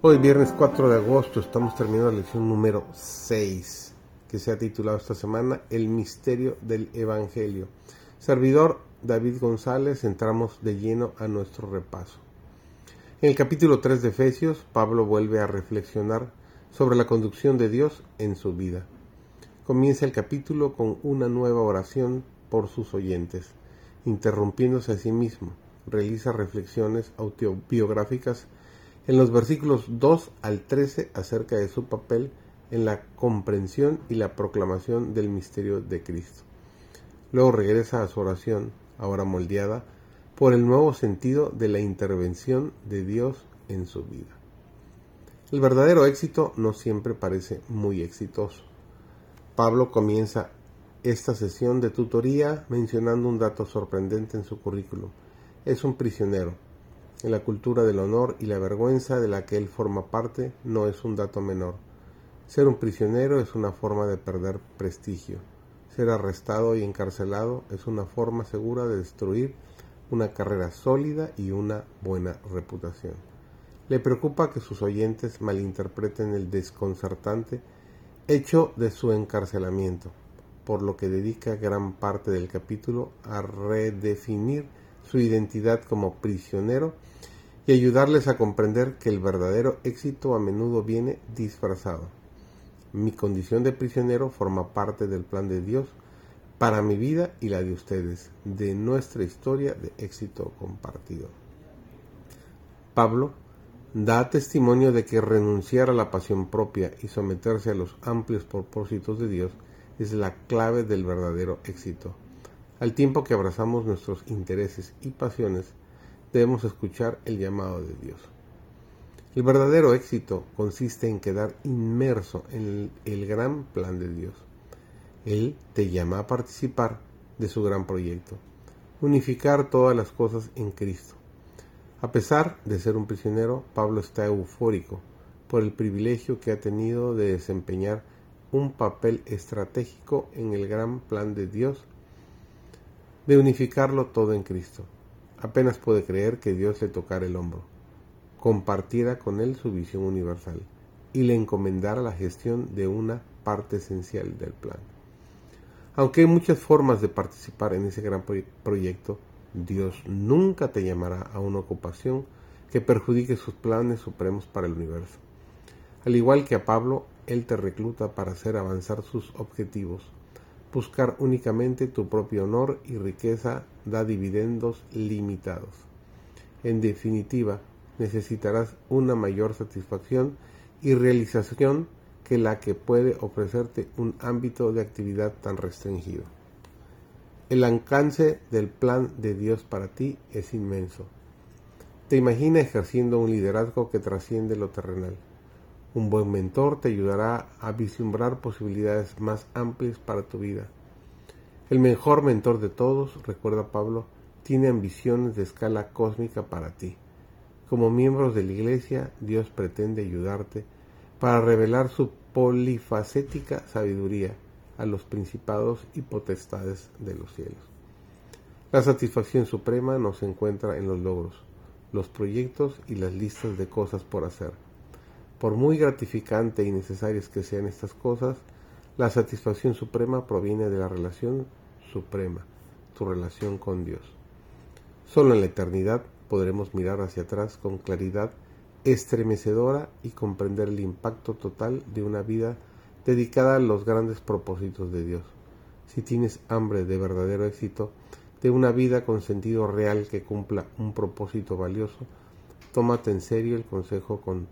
Hoy viernes 4 de agosto estamos terminando la lección número 6 que se ha titulado esta semana El misterio del Evangelio. Servidor David González, entramos de lleno a nuestro repaso. En el capítulo 3 de Efesios, Pablo vuelve a reflexionar sobre la conducción de Dios en su vida. Comienza el capítulo con una nueva oración por sus oyentes, interrumpiéndose a sí mismo. Realiza reflexiones autobiográficas en los versículos 2 al 13 acerca de su papel en la comprensión y la proclamación del misterio de Cristo. Luego regresa a su oración, ahora moldeada por el nuevo sentido de la intervención de Dios en su vida. El verdadero éxito no siempre parece muy exitoso. Pablo comienza esta sesión de tutoría mencionando un dato sorprendente en su currículum. Es un prisionero, en la cultura del honor y la vergüenza de la que él forma parte no es un dato menor. Ser un prisionero es una forma de perder prestigio. Ser arrestado y encarcelado es una forma segura de destruir una carrera sólida y una buena reputación. Le preocupa que sus oyentes malinterpreten el desconcertante hecho de su encarcelamiento, por lo que dedica gran parte del capítulo a redefinir su identidad como prisionero y ayudarles a comprender que el verdadero éxito a menudo viene disfrazado. Mi condición de prisionero forma parte del plan de Dios para mi vida y la de ustedes, de nuestra historia de éxito compartido. Pablo da testimonio de que renunciar a la pasión propia y someterse a los amplios propósitos de Dios es la clave del verdadero éxito. Al tiempo que abrazamos nuestros intereses y pasiones, debemos escuchar el llamado de Dios. El verdadero éxito consiste en quedar inmerso en el, gran plan de Dios. Él te llama a participar de su gran proyecto, unificar todas las cosas en Cristo. A pesar de ser un prisionero, Pablo está eufórico por el privilegio que ha tenido de desempeñar un papel estratégico en el gran plan de Dios de unificarlo todo en Cristo. Apenas puede creer que Dios le tocara el hombro, compartiera con él su visión universal y le encomendara la gestión de una parte esencial del plan. Aunque hay muchas formas de participar en ese gran proyecto, Dios nunca te llamará a una ocupación que perjudique sus planes supremos para el universo. Al igual que a Pablo, Él te recluta para hacer avanzar sus objetivos Buscar únicamente tu propio honor y riqueza da dividendos limitados. En definitiva, necesitarás una mayor satisfacción y realización que la que puede ofrecerte un ámbito de actividad tan restringido. El alcance del plan de Dios para ti es inmenso. Te imagina ejerciendo un liderazgo que trasciende lo terrenal un buen mentor te ayudará a vislumbrar posibilidades más amplias para tu vida. El mejor mentor de todos, recuerda Pablo, tiene ambiciones de escala cósmica para ti. Como miembros de la Iglesia, Dios pretende ayudarte para revelar su polifacética sabiduría a los principados y potestades de los cielos. La satisfacción suprema no se encuentra en los logros, los proyectos y las listas de cosas por hacer por muy gratificante y necesarias que sean estas cosas, la satisfacción suprema proviene de la relación suprema, tu relación con Dios. Solo en la eternidad podremos mirar hacia atrás con claridad estremecedora y comprender el impacto total de una vida dedicada a los grandes propósitos de Dios. Si tienes hambre de verdadero éxito, de una vida con sentido real que cumpla un propósito valioso, tómate en serio el consejo con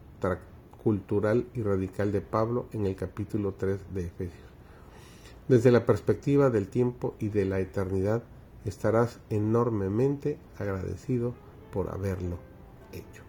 cultural y radical de Pablo en el capítulo 3 de Efesios. Desde la perspectiva del tiempo y de la eternidad, estarás enormemente agradecido por haberlo hecho.